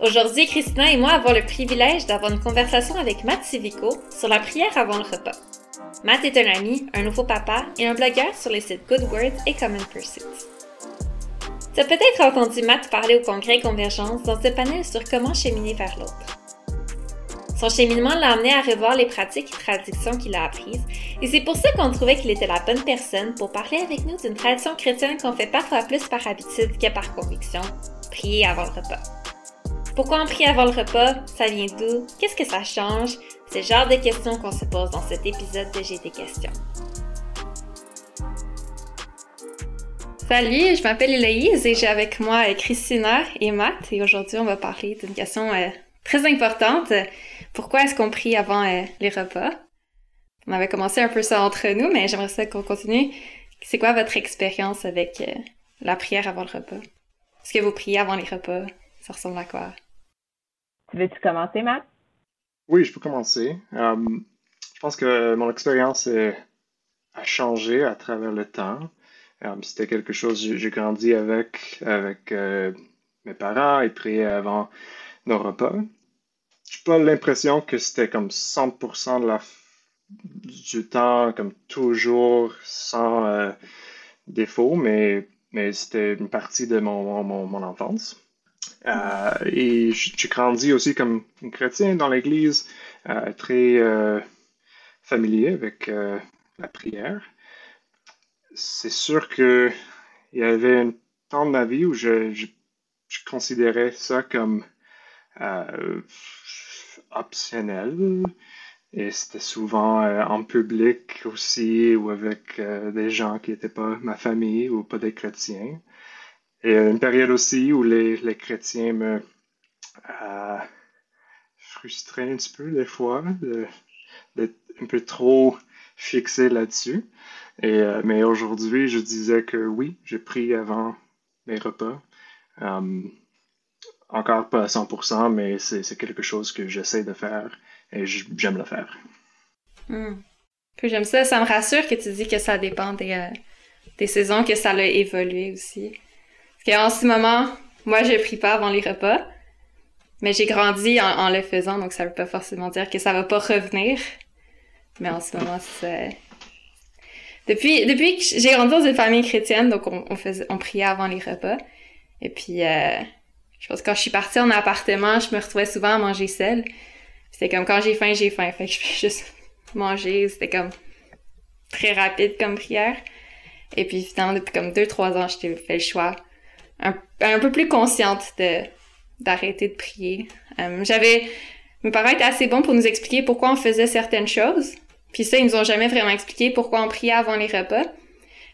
Aujourd'hui, Christina et moi avons le privilège d'avoir une conversation avec Matt Civico sur la prière avant le repas. Matt est un ami, un nouveau papa et un blogueur sur les sites Good Words et Common Pursuits. Tu as peut-être entendu Matt parler au congrès Convergence dans ce panel sur comment cheminer vers l'autre. Son cheminement l'a amené à revoir les pratiques et traditions qu'il a apprises, et c'est pour ça qu'on trouvait qu'il était la bonne personne pour parler avec nous d'une tradition chrétienne qu'on fait parfois plus par habitude que par conviction, prier avant le repas. Pourquoi on prie avant le repas? Ça vient d'où? Qu'est-ce que ça change? C'est le genre de questions qu'on se pose dans cet épisode de des questions. Salut, je m'appelle Héloïse et j'ai avec moi Christina et Matt et aujourd'hui on va parler d'une question euh, très importante. Pourquoi est-ce qu'on prie avant euh, les repas? On avait commencé un peu ça entre nous, mais j'aimerais ça qu'on continue. C'est quoi votre expérience avec euh, la prière avant le repas? Est-ce que vous priez avant les repas? Ça ressemble à quoi? Veux-tu commencer, Matt? Oui, je peux commencer. Euh, je pense que mon expérience a changé à travers le temps. Euh, c'était quelque chose j'ai grandi avec, avec euh, mes parents et prier avant nos repas. Je n'ai pas l'impression que c'était comme 100% de la, du temps, comme toujours, sans défaut, mais, mais c'était une partie de mon, mon, mon enfance. Euh, et j'ai grandi aussi comme chrétien dans l'Église, euh, très euh, familier avec la prière. C'est sûr qu'il y avait un temps de ma vie où je, considérais ça comme optionnel. Et c'était souvent en public aussi ou avec des gens qui n'étaient pas ma famille ou pas des chrétiens. Et une période aussi où les, les chrétiens me euh, frustraient un petit peu des fois, d'être un peu trop fixé là-dessus. Euh, mais aujourd'hui, je disais que oui, j'ai pris avant mes repas. Euh, encore pas à 100%, mais c'est quelque chose que j'essaie de faire et j'aime le faire. Hmm. j'aime ça, ça me rassure que tu dis que ça dépend des, euh, des saisons, que ça a évolué aussi. En ce moment, moi, je prie pas avant les repas, mais j'ai grandi en, le faisant, donc ça veut pas forcément dire que ça va pas revenir. Mais en ce moment, c'est... Depuis, depuis que j'ai grandi dans une famille chrétienne, donc on, faisait, on priait avant les repas. Et puis, euh, je pense que quand je suis partie en appartement, je me retrouvais souvent à manger seule. C'était comme quand j'ai faim, j'ai faim. Fait que je fais juste manger. C'était comme très rapide comme prière. Et puis finalement, depuis comme deux, trois ans, j'ai fait le choix un, peu plus consciente de d'arrêter de prier. Euh, j'avais mes parents étaient assez bons pour nous expliquer pourquoi on faisait certaines choses. Puis ça, ils nous ont jamais vraiment expliqué pourquoi on priait avant les repas.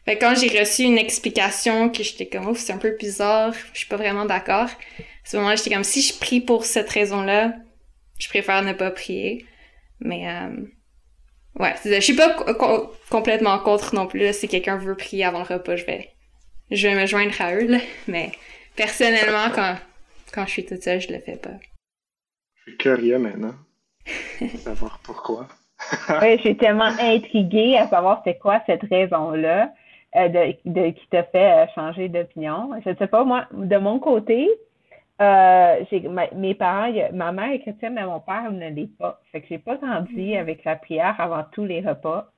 Fait quand j'ai reçu une explication que j'étais comme ouf, c'est un peu bizarre, je suis pas vraiment d'accord. À ce moment-là, j'étais comme si je prie pour cette raison-là, je préfère ne pas prier. Mais euh, ouais, je suis pas complètement contre non plus. Si quelqu'un veut prier avant le repas, je vais je vais me joindre à eux, mais personnellement, quand, quand je suis toute seule, je le fais pas. Je suis curieux maintenant. savoir pourquoi. oui, je suis tellement intriguée à savoir c'est quoi cette raison-là euh, de, qui t'a fait euh, changer d'opinion. Je ne sais pas, moi, de mon côté, euh, j'ai, mes parents, ma mère est chrétienne, mais mon père ne l'est pas. Fait que j'ai pas grandi mm-hmm. avec la prière avant tous les repas.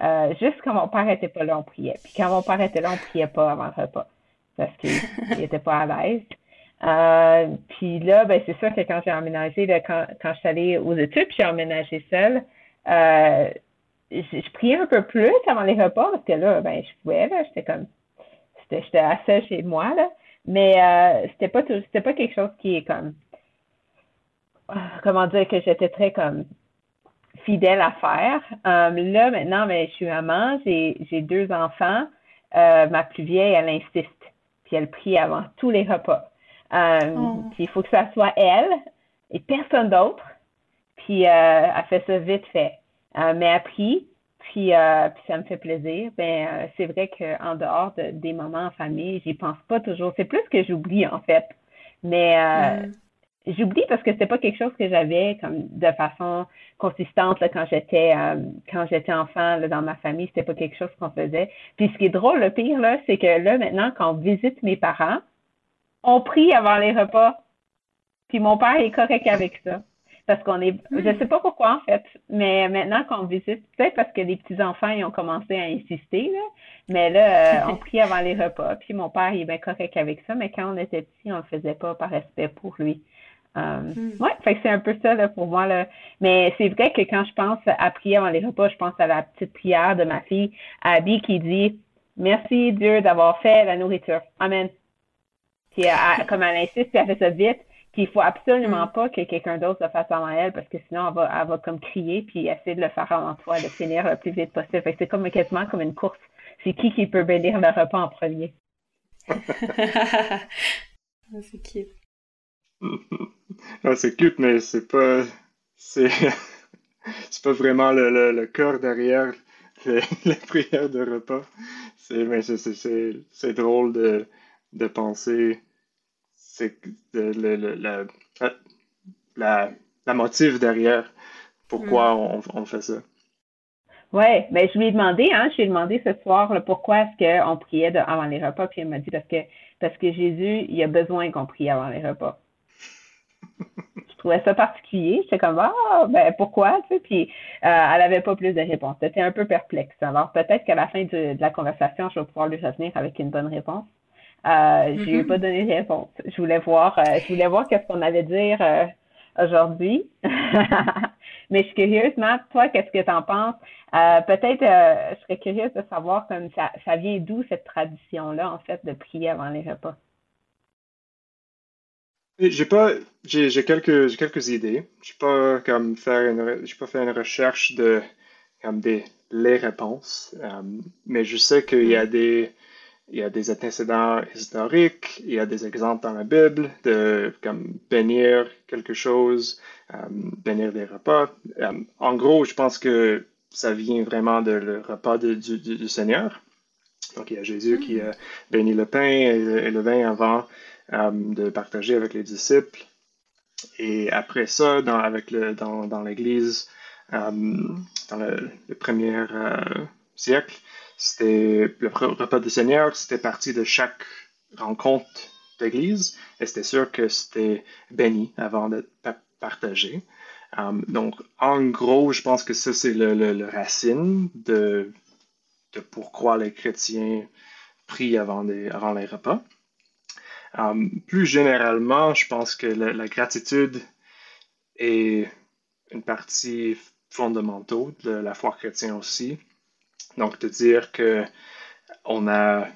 Euh, juste quand mon père était pas là, on priait. Puis quand mon père était là, on priait pas avant le repas parce qu'il était pas à l'aise. Euh, puis là, ben c'est sûr que quand j'ai emménagé, quand, quand je suis allée aux études, j'ai emménagé seule, euh, je, priais un peu plus avant les repas parce que là, ben je pouvais, là, j'étais comme j'étais assez chez moi, là. Mais euh, c'était pas c'était pas quelque chose qui est comme comment dire que j'étais très comme fidèle à faire. Euh, là, maintenant, ben, je suis maman, j'ai deux enfants. Euh, ma plus vieille, elle insiste. Puis elle prie avant tous les repas. Euh, oh. Puis il faut que ça soit elle et personne d'autre. Puis elle fait ça vite fait. mais elle prie. Puis, puis ça me fait plaisir. Ben, c'est vrai qu'en dehors des moments en famille, j'y pense pas toujours. C'est plus que j'oublie en fait. Mais mm j'oublie parce que c'était pas quelque chose que j'avais comme de façon consistante là, quand j'étais euh, quand j'étais enfant là, dans ma famille, c'était pas quelque chose qu'on faisait. Puis ce qui est drôle, le pire là, c'est que là maintenant quand on visite mes parents, on prie avant les repas. Puis mon père est correct avec ça. Parce qu'on est, je hmm. sais pas pourquoi en fait, mais maintenant qu'on visite, peut-être parce que les petits-enfants, ils ont commencé à insister, là, mais là, euh, on prie avant les repas, puis mon père, il est bien correct avec ça, mais quand on était petit, on le faisait pas par respect pour lui. Euh, hmm. Ouais, fait que c'est un peu ça là, pour moi. Là. Mais c'est vrai que quand je pense à prier avant les repas, je pense à la petite prière de ma fille, Abby, qui dit Merci Dieu d'avoir fait la nourriture. Amen. Puis comme elle insiste, puis elle fait ça vite, puis il faut absolument mm. pas que quelqu'un d'autre le fasse avant elle parce que sinon elle va, elle va comme crier puis essayer de le faire avant toi, de finir le plus vite possible. Fait que c'est comme quasiment comme une course. C'est qui qui peut bénir le repas en premier? c'est cute. Ah, c'est cute, mais c'est pas. C'est. c'est pas vraiment le, le, le cœur derrière la prière de repas. C'est, mais c'est, c'est, c'est drôle de, de penser c'est le, le, la, la, la motive derrière pourquoi mm. on, on, fait ça. Oui, mais ben, je lui ai demandé, hein, je lui ai demandé ce soir pourquoi est-ce qu'on priait avant les repas, puis elle m'a dit parce que parce que Jésus, il a besoin qu'on prie avant les repas. Je trouvais ça particulier. J'étais comme Ah, ben pourquoi? Tu sais, puis euh, elle n'avait pas plus de réponses. C'était un peu perplexe. Alors peut-être qu'à la fin de, de, la conversation, je vais pouvoir lui revenir avec une bonne réponse. Euh, je lui ai pas donné de réponse. Je voulais voir, euh, je voulais voir qu'est-ce qu'on allait dire euh, aujourd'hui. Mais je suis curieuse, Matt, toi, qu'est-ce que tu en penses? Peut-être, je serais curieuse de savoir comme ça, ça vient d'où cette tradition-là, en fait, de prier avant les repas. J'ai pas, j'ai, quelques, j'ai quelques idées. J'ai pas comme faire une, j'ai pas fait une recherche de comme des les réponses, mais je sais qu'il y a mm. des il y a des antécédents historiques, il y a des exemples dans la Bible de comme bénir quelque chose, euh, bénir des repas. Euh, en gros, je pense que ça vient vraiment de le repas du, Seigneur. Donc, il y a Jésus qui a béni le pain et le, vin avant euh, de partager avec les disciples. Et après ça, dans, avec le, dans, dans l'Église, dans le, le premier siècle, c'était le repas du Seigneur, c'était parti de chaque rencontre d'église et c'était sûr que c'était béni avant d'être partagé. Donc, en gros, je pense que ça, c'est le, racine de, de, pourquoi les chrétiens prient avant, avant les repas. Um, plus généralement, je pense que la, gratitude est une partie fondamentale de la foi chrétienne aussi. Donc, de dire que a,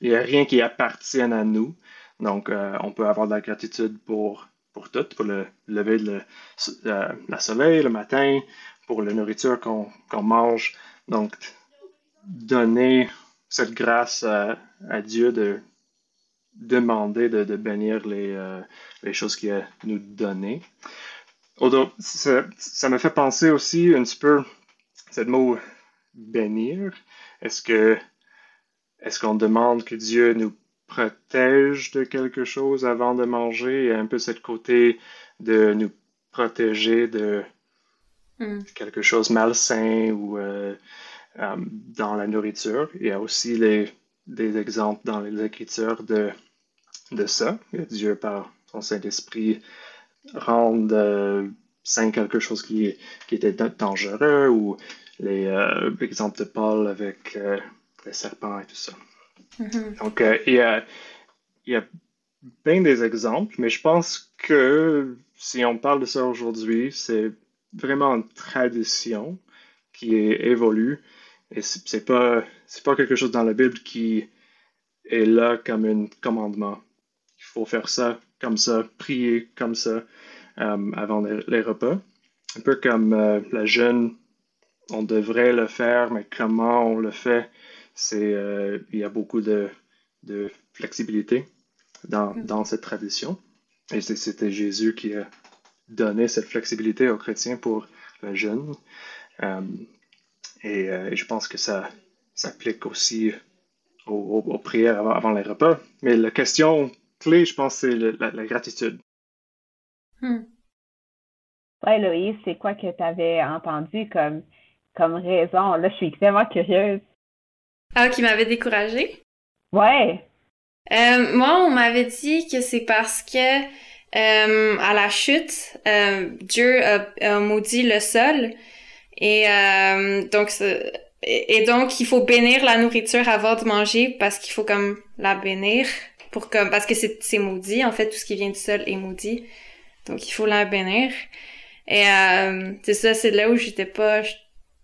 il n'y a rien qui appartienne à nous. Donc, euh, on peut avoir de la gratitude pour, pour tout, pour le lever de euh, la soleil le matin, pour la nourriture qu'on mange. Donc, donner cette grâce à, Dieu de demander de, bénir les, euh, les choses qu'il a nous données. Ça, ça me fait penser aussi un petit peu, ce mot bénir? Est-ce que est-ce qu'on demande que Dieu nous protège de quelque chose avant de manger? Il y a un peu ce côté de nous protéger de hmm. quelque chose malsain ou euh, euh, dans la nourriture. Il y a aussi les, des exemples dans les Écritures de, de ça. Dieu, par son Saint-Esprit, rend euh, saint quelque chose qui, qui était dangereux ou les euh, exemples de Paul avec euh, les serpents et tout ça. Mm-hmm. Donc, euh, il, y a, il y a bien des exemples, mais je pense que si on parle de ça aujourd'hui, c'est vraiment une tradition qui évolue et c'est pas c'est pas quelque chose dans la Bible qui est là comme un commandement. Faut faire ça comme ça, prier comme ça avant les, repas. Un peu comme la jeune on devrait le faire, mais comment on le fait, c'est euh, il y a beaucoup de, flexibilité mm. dans, cette tradition. Et c'était Jésus qui a donné cette flexibilité aux chrétiens pour le jeûne. Euh, euh, et, je pense que ça s'applique aussi aux, prières avant, les repas. Mais la question clé, je pense, c'est la, gratitude. Hmm. Ouais, Loïs, c'est quoi que tu avais entendu comme comme raison? Là, je suis extrêmement curieuse. Ah, qui m'avait découragée? Ouais. Euh, moi, on m'avait dit que c'est parce que à la chute, Dieu a, maudit le sol et donc et, donc il faut bénir la nourriture avant de manger parce qu'il faut comme la bénir pour comme parce que c'est maudit en fait tout ce qui vient du sol est maudit donc il faut la bénir et c'est ça c'est là où j'étais pas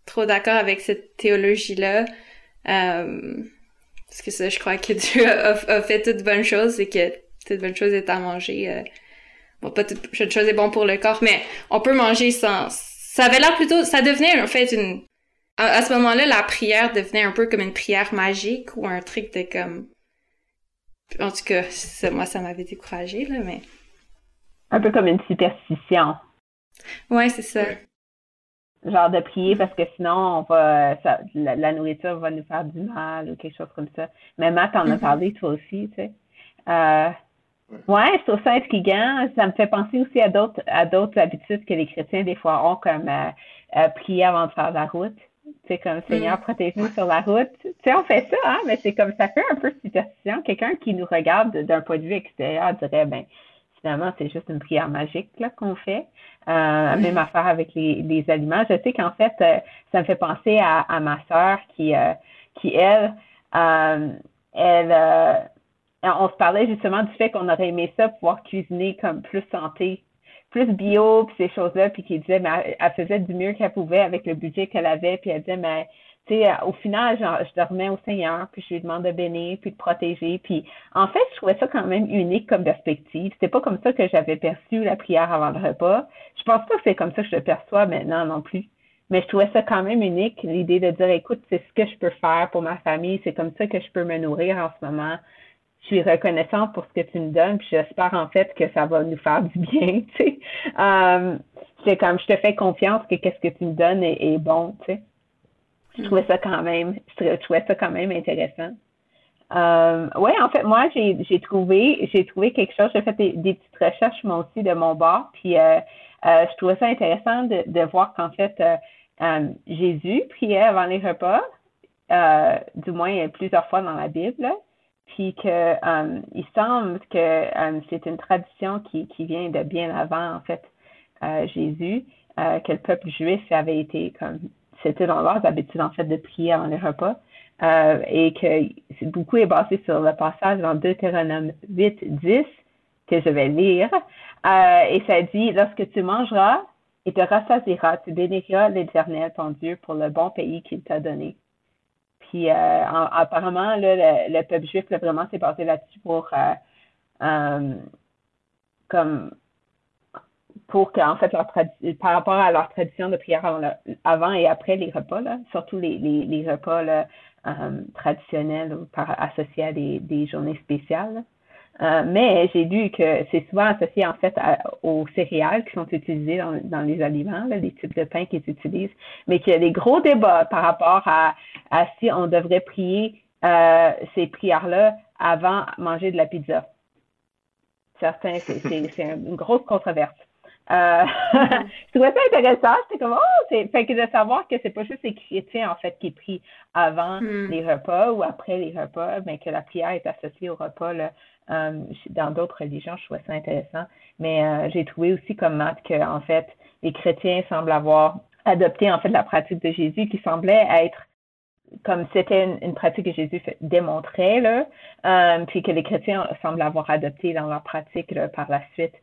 trop d'accord avec cette théologie là parce que ça, je crois que Dieu a, fait toutes bonnes choses et que toute bonne chose est à manger. Euh, bon, pas toute chose est bon pour le corps, mais on peut manger sans... Ça avait l'air plutôt... Ça devenait en fait une... À, ce moment-là, la prière devenait un peu comme une prière magique ou un truc de comme... En tout cas, moi, ça m'avait découragé, là, mais... Un peu comme une superstition. Ouais, c'est ça genre de prier parce que sinon on va ça, la, nourriture va nous faire du mal ou quelque chose comme ça. Mais Matt en a mm-hmm. parlé toi aussi, tu sais. Euh, ouais, je trouve ça intriguant. Ça me fait penser aussi à d'autres à d'autres habitudes que les chrétiens des fois ont comme euh, euh prier avant de faire la route. C'est comme Seigneur, mm. protège-nous sur la route. Tu sais, on fait ça, hein, mais c'est comme ça fait un peu superstition. Quelqu'un qui nous regarde d'un point de vue extérieur dirait ben finalement, c'est juste une prière magique là, qu'on fait. Euh, même affaire avec les, les aliments. Je sais qu'en fait, euh, ça me fait penser à, à ma sœur qui, euh, qui elle, euh, elle, on se parlait justement du fait qu'on aurait aimé ça, pouvoir cuisiner comme plus santé, plus bio, puis ces choses-là, puis qui disait, mais elle, faisait du mieux qu'elle pouvait avec le budget qu'elle avait, puis elle disait, mais tu sais, au final, genre, je dormais au Seigneur, puis je lui demande de bénir, puis de protéger. Puis en fait, je trouvais ça quand même unique comme perspective. C'était pas comme ça que j'avais perçu la prière avant le repas. Je pense pas que c'est comme ça que je le perçois maintenant non plus. Mais je trouvais ça quand même unique, l'idée de dire, écoute, c'est ce que je peux faire pour ma famille, c'est comme ça que je peux me nourrir en ce moment. Je suis reconnaissante pour ce que tu me donnes, puis j'espère en fait que ça va nous faire du bien, tu sais. Euh, c'est comme, je te fais confiance que qu'est-ce que tu me donnes est, est bon, tu sais je trouvais ça quand même, je trouvais ça quand même intéressant. Euh, oui, en fait, moi, j'ai trouvé, j'ai trouvé quelque chose. J'ai fait des, petites recherches moi aussi de mon bord, puis euh, euh, je trouvais ça intéressant de, de voir qu'en fait, euh, Jésus priait avant les repas, du moins plusieurs fois dans la Bible, puis que il semble que c'est une tradition qui, qui vient de bien avant en fait Jésus, que le peuple juif avait été comme c'était dans leurs habitudes, en fait, de prier avant les repas. Euh, et que beaucoup est basé sur le passage dans Deutéronome 8, 10, que je vais lire. Euh, et ça dit, lorsque tu mangeras et te rassasieras, tu béniras l'Éternel, ton Dieu, pour le bon pays qu'il t'a donné. Puis euh, apparemment, là, le, peuple juif, là, vraiment, s'est basé là-dessus pour comme pour fait leur par rapport à leur tradition de prière avant, et après les repas, là, surtout les, les, les repas euh, traditionnels ou associés à des, des journées spéciales. Euh, mais j'ai lu que c'est souvent associé en fait aux céréales qui sont utilisées dans, dans les aliments, là, les types de pain qu'ils utilisent, mais qu'il y a des gros débats par rapport à, à si on devrait prier euh, ces prières-là avant manger de la pizza. Certains, c'est une grosse controverse. Euh, je trouvais ça intéressant. J'étais comme, oh, c'est, fait que de savoir que c'est pas juste les chrétiens, en fait, qui prient avant hmm. les repas ou après les repas, mais que la prière est associée au repas, là. Euh, dans d'autres religions, je trouvais ça intéressant. Mais euh, j'ai trouvé aussi comme Matt que, en fait, les chrétiens semblent avoir adopté, en fait, la pratique de Jésus qui semblait être comme c'était une, pratique que Jésus démontrait, là, puis que les chrétiens semblent avoir adopté dans leur pratique là, par la suite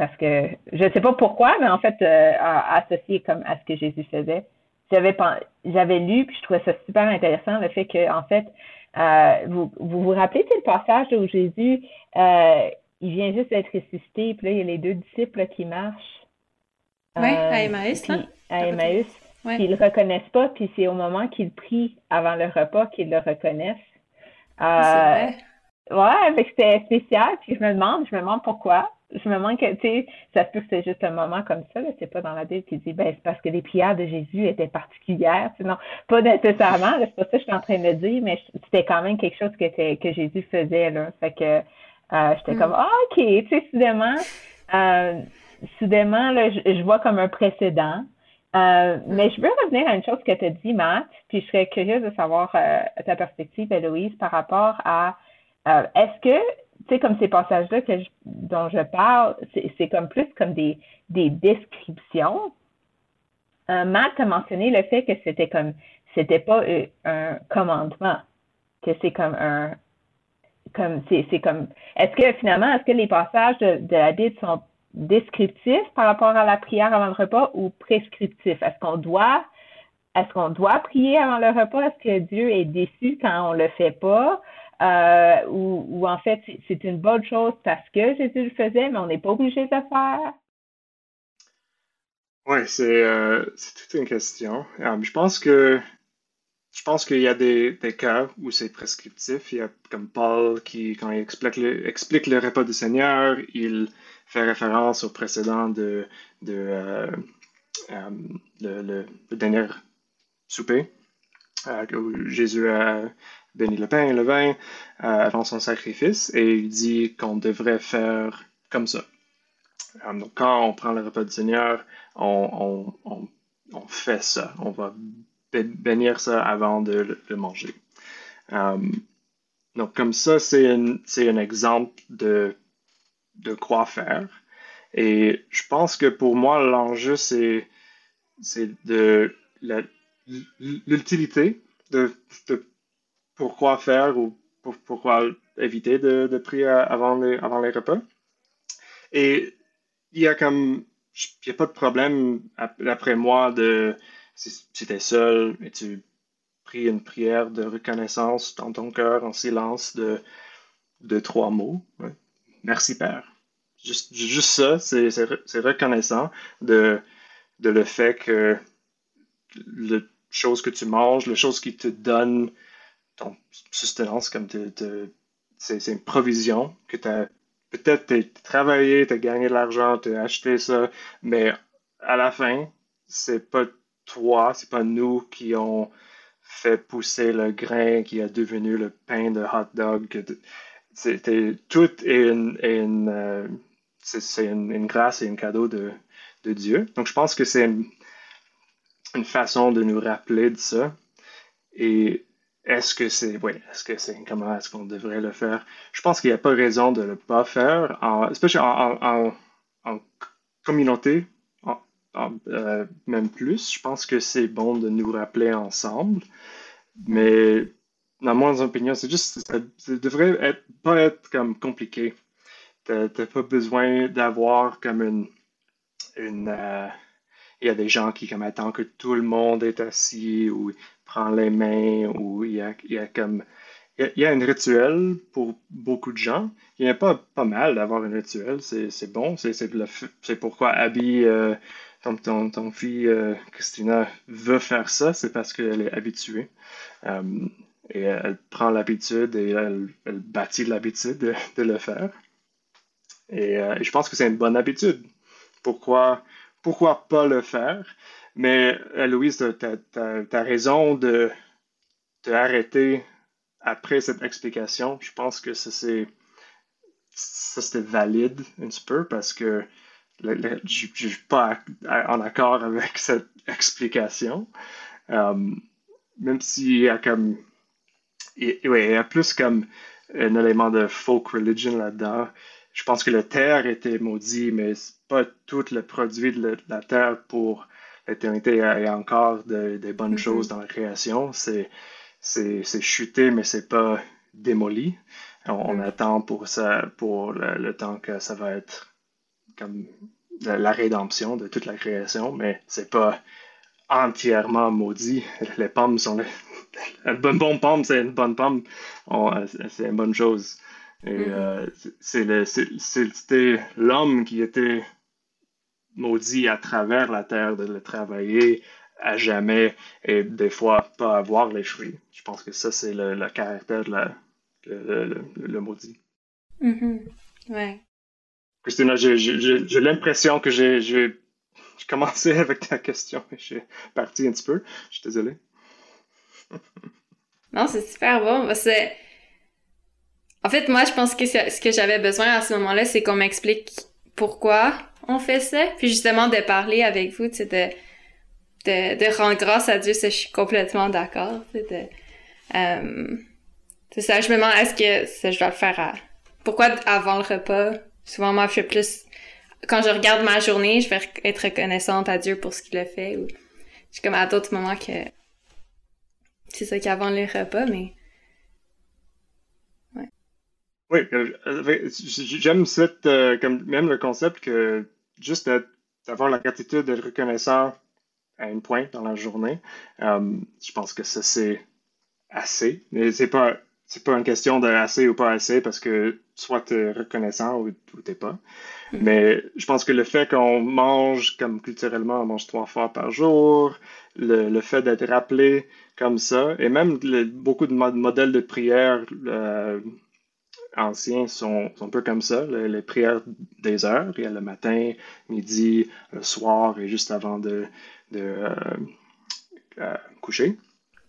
parce que je ne sais pas pourquoi, mais en fait, euh, associé comme à ce que Jésus faisait. J'avais j'avais lu, puis je trouvais ça super intéressant, le fait que, en fait, euh, vous, vous, vous rappelez le passage où Jésus, euh, il vient juste d'être ressuscité, puis là, il y a les deux disciples qui marchent. Oui, à Emmaüs, hein? À Emmaüs. Ouais. Puis ils le reconnaissent pas, puis c'est au moment qu'ils prient avant le repas qu'ils le reconnaissent. Euh, ouais, c'était spécial, puis je me demande, je me demande pourquoi je me demande que, tu sais, ça se peut que c'est juste un moment comme ça, c'est pas dans la Bible qui dit, ben, c'est parce que les prières de Jésus étaient particulières, sinon, pas nécessairement, c'est pas ça que je suis en train de dire, mais c'était quand même quelque chose que, que Jésus faisait, là. Fait que, euh, j'étais comme, ah, ok, tu sais, soudainement, euh, soudainement, là, je, vois comme un précédent. Euh, mais je veux revenir à une chose que tu as dit, Matt, puis je serais curieuse de savoir ta perspective, Héloïse, par rapport à est-ce que tu sais, comme ces passages-là que dont je parle, c'est comme plus comme des, des descriptions. Euh, Matt a mentionné le fait que c'était comme, c'était pas euh, un commandement, que c'est comme un, comme, c'est comme, est-ce que finalement, est-ce que les passages de, de la Bible sont descriptifs par rapport à la prière avant le repas ou prescriptifs? Est-ce qu'on doit, est-ce qu'on doit prier avant le repas? Est-ce que Dieu est déçu quand on le fait pas? Euh, ou, en fait, c'est une bonne chose parce que Jésus le faisait, mais on n'est pas obligé de le faire? Oui, c'est euh, toute une question. Euh, je pense que je pense qu'il y a des, des cas où c'est prescriptif. Il y a comme Paul qui, quand il explique le, le repas du Seigneur, il fait référence au précédent de, de euh, le, le, dernier souper, où Jésus a béni le pain et le vin avant son sacrifice, et il dit qu'on devrait faire comme ça. donc, quand on prend le repas du Seigneur, on, fait ça. On va bénir ça avant de le, manger. Euh, donc, comme ça, c'est un, exemple de, de quoi faire. Et je pense que pour moi, l'enjeu, c'est, de l'utilité de, pourquoi faire ou pourquoi éviter de, prier avant les, avant les repas. Et il y a comme il n'y a pas de problème après moi de si tu étais seul et tu pries une prière de reconnaissance dans ton cœur en silence de, de trois mots. Merci Père. Juste, juste ça, c'est reconnaissant de, de le fait que le chose que tu manges, la chose qui te donne sustenance, comme c'est une provision que tu as peut-être tu as travaillé, tu as gagné de l'argent, tu as acheté ça, mais à la fin, c'est pas toi, c'est pas nous qui ont fait pousser le grain qui a devenu le pain de hot dog. C'était tout est une, euh, c'est une, grâce et un cadeau de, de Dieu. Donc je pense que c'est une, une, façon de nous rappeler de ça. Et est-ce que c'est, oui, est-ce que c'est, comment est-ce qu'on devrait le faire? Je pense qu'il n'y a pas raison de ne pas faire, en, en, en, communauté, euh, même plus. Je pense que c'est bon de nous rappeler ensemble. Mais, dans mon opinion, c'est juste, ça, devrait être, pas être comme compliqué. Tu n'as pas besoin d'avoir comme une, une euh, il y a des gens qui comme attendent que tout le monde est assis ou prend les mains ou il y a, il y a comme il y a, un rituel pour beaucoup de gens. Il n'y a pas, pas mal d'avoir un rituel, c'est bon. C'est pourquoi Abby, euh, ton, ton, fille euh, Christina, veut faire ça, c'est parce qu'elle est habituée. Euh, et elle prend l'habitude et elle, elle bâtit l'habitude de, le faire. Et, et je pense que c'est une bonne habitude. Pourquoi, pourquoi pas le faire? Mais euh, Louise, tu as, raison de t'arrêter après cette explication. Je pense que ça, c'était valide un petit peu parce que je ne suis pas en accord avec cette explication. Euh, même s'il y a comme. Il, il y a plus comme un élément de folk religion là-dedans. Je pense que la terre était maudit, mais c'est pas tout le produit de la terre pour y a encore des bonnes mm-hmm. choses dans la création. C'est, c'est, chuté, mais c'est pas démoli. On, mm. attend pour ça, pour le, temps que ça va être comme la, rédemption de toute la création, mais c'est pas entièrement maudit. Les pommes sont les... une bonne, bonne pomme, c'est une bonne pomme. c'est une bonne chose. Et mm-hmm. euh, c'était l'homme qui était maudit à travers la terre de le travailler à jamais et des fois pas avoir les fruits. Je pense que ça, c'est le, caractère de la, le, le, maudit. Mm-hmm. Ouais. Christina, j'ai l'impression que j'ai commencé avec ta question et j'ai parti un petit peu. Je suis désolé. non, c'est super bon. C'est... En fait, moi, je pense que ce que j'avais besoin à ce moment-là, c'est qu'on m'explique pourquoi on fait ça. Puis justement, de parler avec vous, tu de, de, de, rendre grâce à Dieu, ça, je suis complètement d'accord. Euh, c'est ça, je me demande, est-ce que ça, je dois le faire pourquoi avant le repas? Souvent, moi, je fais plus, quand je regarde ma journée, je vais être reconnaissante à Dieu pour ce qu'il a fait. Ou, je comme à d'autres moments que c'est ça qu'avant le repas, mais. Oui, euh, j'aime cette, euh, comme même le concept que juste d'avoir la gratitude, d'être reconnaissant à une pointe dans la journée, euh, je pense que ça c'est assez. Mais c'est pas c'est pas une question de assez ou pas assez parce que soit tu es reconnaissant ou, tu t'es pas. Mm-hmm. Mais je pense que le fait qu'on mange comme culturellement, on mange trois fois par jour, le, fait d'être rappelé comme ça, et même beaucoup de modèles de prière euh, anciens sont, un peu comme ça, les prières des heures, il y a le matin, midi, le soir et juste avant de, euh, euh, coucher.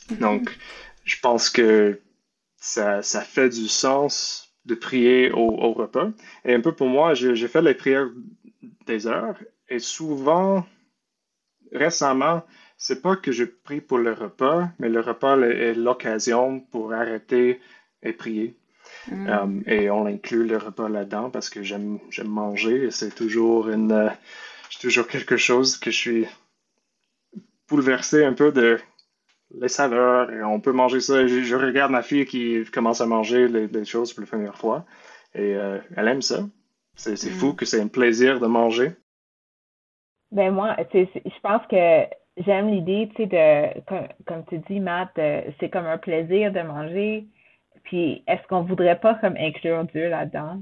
Mm-hmm. Donc, je pense que ça, ça fait du sens de prier au, repas. Et un peu pour moi, j'ai fait les prières des heures et souvent, récemment, c'est pas que je prie pour le repas, mais le repas est l'occasion pour arrêter et prier. Mm. Um, et on inclut le repas là-dedans parce que j'aime manger et c'est toujours une toujours quelque chose que je suis bouleversé un peu de les saveurs, et on peut manger ça. Je, regarde ma fille qui commence à manger les, choses pour la première fois, et euh, elle aime ça. C'est fou mm. que c'est un plaisir de manger. Ben moi, je pense que j'aime l'idée, tu sais, de, comme, tu dis, Matt, c'est comme un plaisir de manger. Puis, est-ce qu'on voudrait pas comme inclure Dieu là-dedans?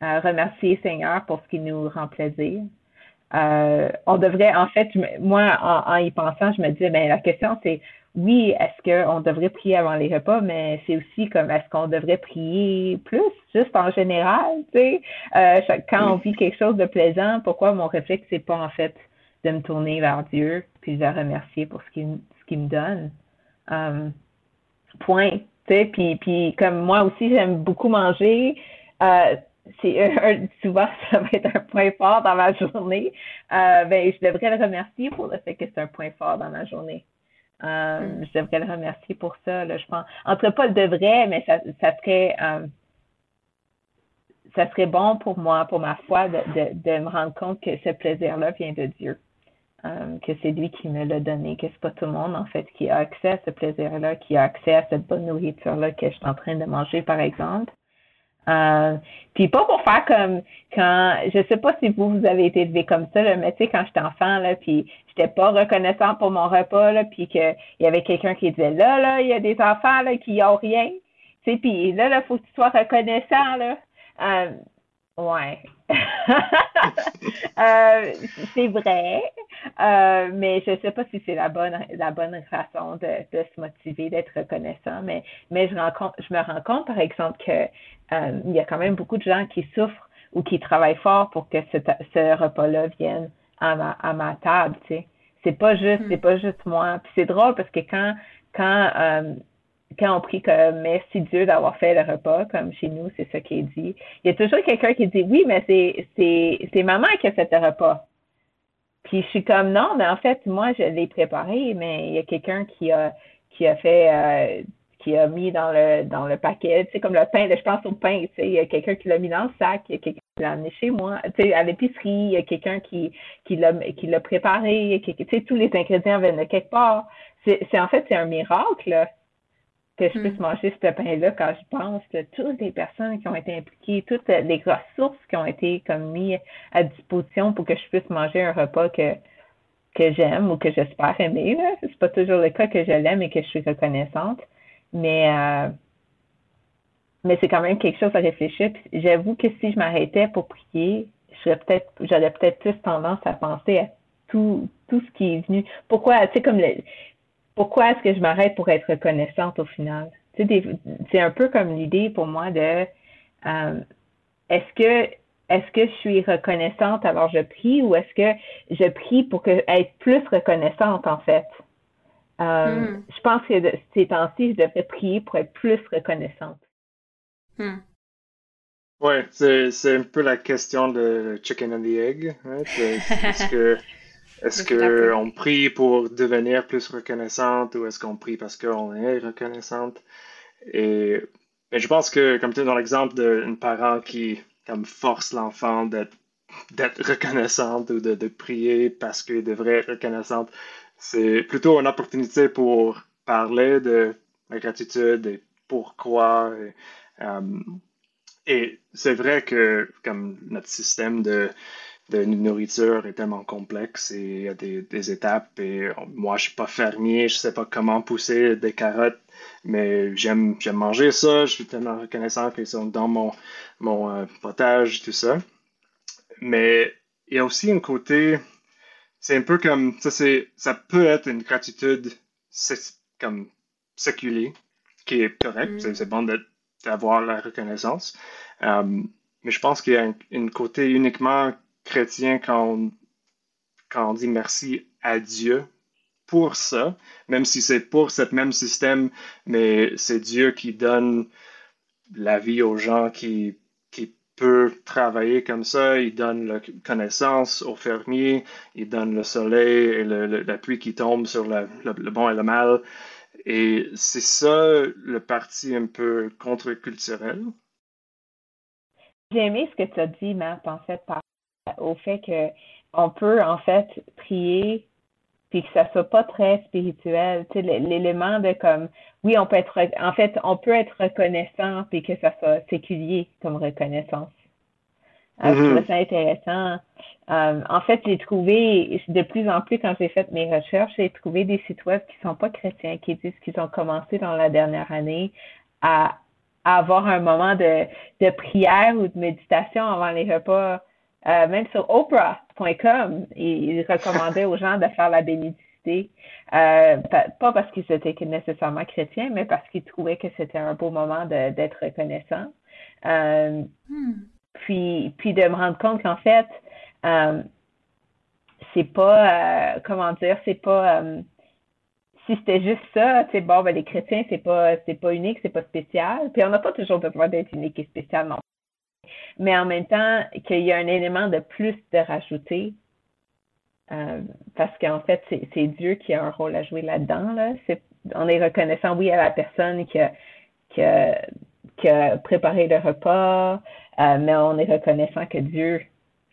Remercier Seigneur pour ce qui nous rend plaisir. Euh, on devrait, en fait, moi, en, y pensant, je me disais, ben la question c'est oui, est-ce qu'on devrait prier avant les repas, mais c'est aussi comme est-ce qu'on devrait prier plus, juste en général, tu sais? Euh, quand on vit quelque chose de plaisant, pourquoi mon réflexe, c'est pas en fait de me tourner vers Dieu, puis de le remercier pour ce qu'il ce me donne? Euh, point. Puis, puis comme moi aussi, j'aime beaucoup manger. Euh, c'est souvent ça va être un point fort dans ma journée. Euh, ben, je devrais le remercier pour le fait que c'est un point fort dans ma journée. Euh, mm. Je devrais le remercier pour ça, là, je pense. Entre pas le devrait, mais ça, ça serait euh, ça serait bon pour moi, pour ma foi, de, de, de me rendre compte que ce plaisir-là vient de Dieu. Euh, que c'est lui qui me l'a donné, que c'est pas tout le monde, en fait, qui a accès à ce plaisir-là, qui a accès à cette bonne nourriture-là que je suis en train de manger, par exemple. Euh, puis pas pour faire comme quand je sais pas si vous vous avez été élevé comme ça là, mais tu sais quand j'étais enfant là puis j'étais pas reconnaissant pour mon repas là puis que il y avait quelqu'un qui disait là là il y a des enfants là qui ont rien tu sais puis là là faut que tu sois reconnaissant là euh, Ouais. euh, c'est vrai, euh, mais je sais pas si c'est la bonne la bonne façon de, de se motiver, d'être reconnaissant. Mais mais je, rencontre, je me rends compte, par exemple, que euh, il y a quand même beaucoup de gens qui souffrent ou qui travaillent fort pour que ce, ce repas-là vienne à ma à ma table. Tu sais, c'est pas juste c'est hmm. pas juste moi. Puis c'est drôle parce que quand quand euh, quand on prie que merci Dieu d'avoir fait le repas, comme chez nous, c'est ça qui est dit. Il y a toujours quelqu'un qui dit oui, mais c'est, maman qui a fait le repas. Puis je suis comme non, mais en fait, moi, je l'ai préparé, mais il y a quelqu'un qui a qui a fait euh, qui a mis dans le dans le paquet, tu sais, comme le pain, je pense au pain, tu sais, il y a quelqu'un qui l'a mis dans le sac, il y a quelqu'un qui l'a amené chez moi, tu sais, à l'épicerie, il y a quelqu'un qui, qui l'a préparé, tu sais, tous les ingrédients viennent de quelque part. C'est, en fait c'est un miracle. Que je puisse hmm. manger ce pain-là quand je pense que toutes les personnes qui ont été impliquées, toutes les ressources qui ont été comme mises à disposition pour que je puisse manger un repas que, que j'aime ou que j'espère aimer. C'est pas toujours le cas que je l'aime et que je suis reconnaissante. Mais euh, mais c'est quand même quelque chose à réfléchir. J'avoue que si je m'arrêtais pour prier, j'aurais peut-être j'aurais peut-être plus tendance à penser à tout, tout ce qui est venu. Pourquoi, tu sais, comme le, pourquoi est-ce que je m'arrête pour être reconnaissante au final? C'est un peu comme l'idée pour moi de euh, est-ce que est-ce que je suis reconnaissante alors je prie ou est-ce que je prie pour que, être plus reconnaissante en fait? Euh, hmm. Je pense que ces temps-ci, je devrais prier pour être plus reconnaissante. Hmm. Oui, c'est un peu la question de chicken and the egg. Hein? Est-ce que est-ce qu'on prie pour devenir plus reconnaissante ou est-ce qu'on prie parce qu'on est reconnaissante? Et mais je pense que, comme tu es dans l'exemple d'un parent qui comme force l'enfant d'être d'être reconnaissante ou de, de prier parce qu'il devrait être reconnaissante, c'est plutôt une opportunité pour parler de la gratitude et pourquoi. Et, euh, et c'est vrai que comme notre système de, de nourriture est tellement complexe et il y a des, des étapes et moi je suis pas fermier, je sais pas comment pousser des carottes, mais j'aime manger ça, je suis tellement reconnaissant qu'ils sont dans mon mon euh, potage tout ça. Mais il y a aussi un côté c'est un peu comme ça c'est ça peut être une gratitude comme séculier qui est correct, mm. c'est bon d'avoir la reconnaissance. Euh, mais je pense qu'il y a un, un, côté uniquement chrétien quand on, quand on dit merci à Dieu pour ça, même si c'est pour ce même système, mais c'est Dieu qui donne la vie aux gens qui, qui peuvent travailler comme ça, il donne la connaissance aux fermiers, il donne le soleil et la pluie qui tombe sur le, le bon et le mal. Et c'est ça le parti un peu contre-culturel. J'ai aimé ce que tu as dit, Matt, en fait, par au fait que on peut en fait prier puis que ça soit pas très spirituel, tu sais l'élément de comme oui, on peut être en fait, on peut être reconnaissant puis que ça soit séculier comme reconnaissance. Je trouve mm-hmm. ça intéressant. Euh, en fait, j'ai trouvé de plus en plus quand j'ai fait mes recherches, j'ai trouvé des sites web qui sont pas chrétiens qui disent qu'ils ont commencé dans la dernière année à, avoir un moment de, de prière ou de méditation avant les repas euh, même sur Oprah.com, il, recommandait aux gens de faire la bénédicité. Euh, pas parce qu'ils étaient nécessairement chrétiens, mais parce qu'ils trouvaient que c'était un beau moment d'être reconnaissant. Euh, hmm. puis, puis de me rendre compte qu'en fait, c'est pas, comment dire, c'est pas si c'était juste ça, tu sais, bon, ben, les chrétiens, c'est pas, c'est pas unique, c'est pas spécial. Puis on n'a pas toujours besoin d'être unique et spécial non mais en même temps qu'il y a un élément de plus de rajouter. Euh, parce qu'en fait, c'est Dieu qui a un rôle à jouer là-dedans. Là. on est reconnaissant, oui, à la personne qui a, qui préparé le repas, euh, mais on est reconnaissant que Dieu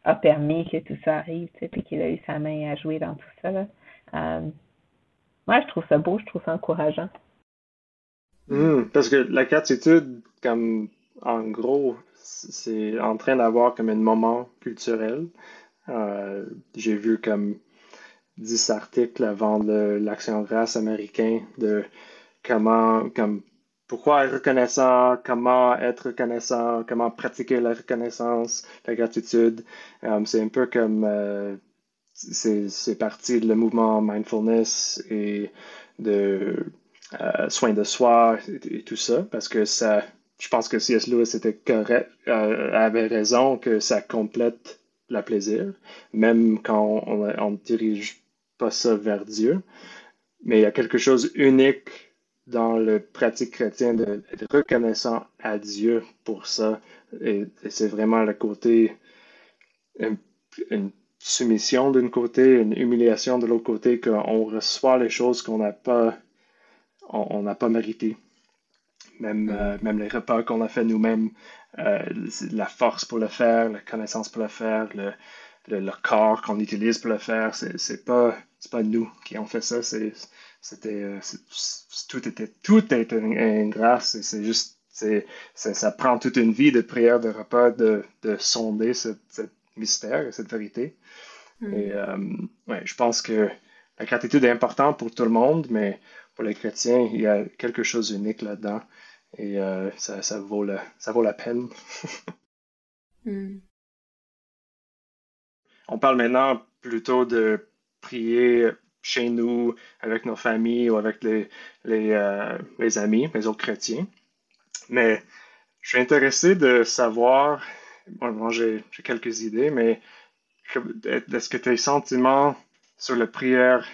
a permis que tout ça arrive, tu sais, puis qu'il a eu sa main à jouer dans tout ça. Là. Euh, moi, je trouve ça beau, je trouve ça encourageant. Hmm, parce que la gratitude, comme en gros, c'est en train d'avoir comme un moment culturel. Euh, j'ai vu comme 10 articles avant l'Action grâce américain de comment, comme, pourquoi être reconnaissant, comment être reconnaissant, comment pratiquer la reconnaissance, la gratitude. Euh, c'est un peu comme, euh, c'est parti de le mouvement mindfulness et de soins de soi et, tout ça, parce que ça, je pense que C.S. Lewis était correct, euh, avait raison que ça complète le plaisir, même quand on ne dirige pas ça vers Dieu. Mais il y a quelque chose unique dans le pratique chrétien d'être reconnaissant à Dieu pour ça. Et, c'est vraiment le côté, une, soumission d'un côté, une humiliation de l'autre côté, qu'on reçoit les choses qu'on n'a pas, on n'a pas mérité. Même, mm. euh, même les repas qu'on a fait nous-mêmes, euh, la force pour le faire, la connaissance pour le faire, le, le, corps qu'on utilise pour le faire, c'est pas, pas nous qui avons fait ça, c'était euh, tout était tout est une, grâce c'est juste ça prend toute une vie de prière de repas de, de sonder ce, mystère et cette vérité mm. et ouais, je pense que la gratitude est importante pour tout le monde mais pour les chrétiens il y a quelque chose d'unique là-dedans et euh, ça, ça, vaut la, ça vaut la peine. Hmm. On parle maintenant plutôt de prier chez nous, avec nos familles ou avec les, les, euh, les amis, les autres chrétiens. Mais je suis intéressé de savoir, moi j'ai quelques idées, mais est-ce que tes sentiments sur la prière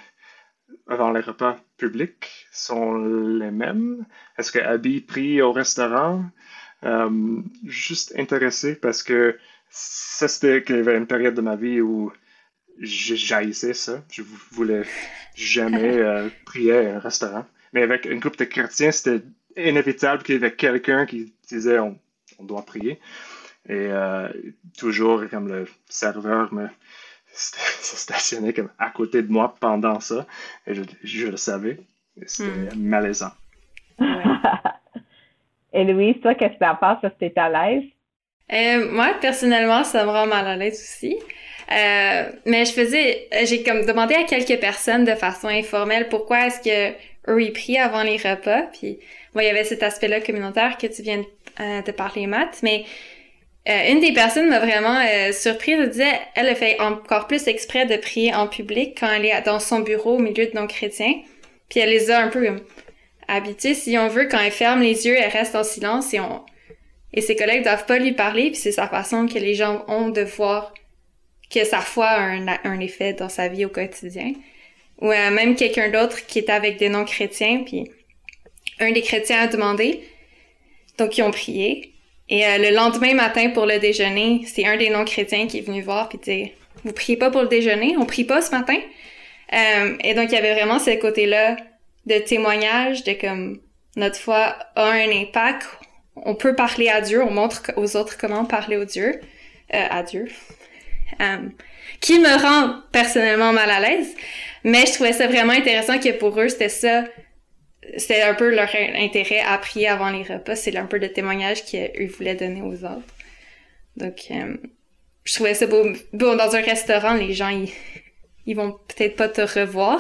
avant les repas publics sont les mêmes? Est-ce que Abby prie au restaurant? Euh, juste intéressé parce que ça, c'était qu'il y avait une période de ma vie où j'haïssais ça. Je voulais jamais euh, prier à un restaurant. Mais avec une groupe de chrétiens, c'était inévitable qu'il y avait quelqu'un qui disait on, doit prier. Et euh, toujours, comme le serveur me stationnait comme à côté de moi pendant ça, et je, le savais. C'était hmm. malaisant. et Louise, toi, qu'est-ce que tu en penses? Est-ce que tu à l'aise? Euh, moi, personnellement, ça me rend mal à l'aise aussi. Euh, mais je faisais, j'ai comme demandé à quelques personnes de façon informelle pourquoi est-ce que eux ils prient avant les repas. Puis moi, il y avait cet aspect-là communautaire que tu viens de, euh, parler, Matt. Mais euh, une des personnes m'a vraiment euh, surprise. Elle disait, elle a fait encore plus exprès de prier en public quand elle est dans son bureau au milieu de non-chrétiens. Puis elle les a un peu habitués, si on veut, quand elle ferme les yeux, elle reste en silence et ses collègues doivent pas lui parler. Puis c'est sa façon que les gens ont de voir que sa foi a un, un effet dans sa vie au quotidien. Ou euh, même quelqu'un d'autre qui est avec des non-chrétiens, puis un des chrétiens a demandé, donc ils ont prié. Et euh, le lendemain matin pour le déjeuner, c'est un des non-chrétiens qui est venu voir puis dit Vous priez pas pour le déjeuner? On prie pas ce matin? Euh, et donc il y avait vraiment ce côté-là de témoignage, de comme notre foi a un impact. On peut parler à Dieu, on montre aux autres comment parler au Dieu, à Dieu. qui me rend personnellement mal à l'aise, mais je trouvais ça vraiment intéressant que pour eux, c'était ça, c'était un peu leur intérêt à prier avant les repas. C'est un peu le témoignage qu'ils voulaient donner aux autres. Donc, euh, je trouvais ça beau. Bon, dans un restaurant, les gens, ils, ils vont peut-être pas te revoir,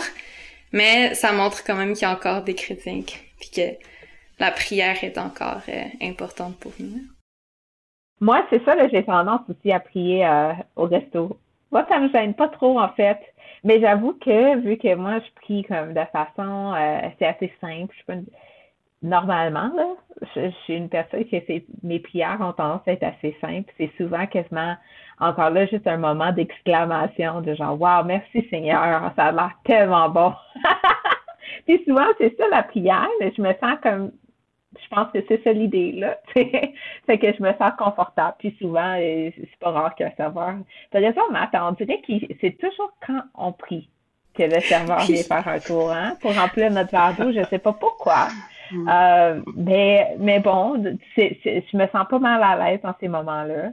mais ça montre quand même qu'il y a encore des chrétiens, puis que la prière est encore euh, importante pour nous. Moi, c'est ça, j'ai tendance aussi à prier euh, au resto. Moi, ça me gêne pas trop, en fait. Mais j'avoue que vu que moi je prie comme de façon euh, c'est assez simple, je peux normalement là, je, suis une personne fait mes prières ont tendance à être assez simples. C'est souvent quasiment encore là juste un moment d'exclamation de genre Wow, merci Seigneur, ça a l'air tellement bon. Puis souvent c'est ça la prière, je me sens comme je pense que c'est ça l'idée, là. fait que je me sens confortable. Puis souvent, euh, c'est pas rare qu'un serveur. T'as raison, Matt, on dirait que c'est toujours quand on prie que le serveur vient faire un tour, hein, pour remplir notre verre d'eau. Je sais pas pourquoi. Mm. Euh, mais, mais bon, c'est, je me sens pas mal à l'aise dans ces moments-là.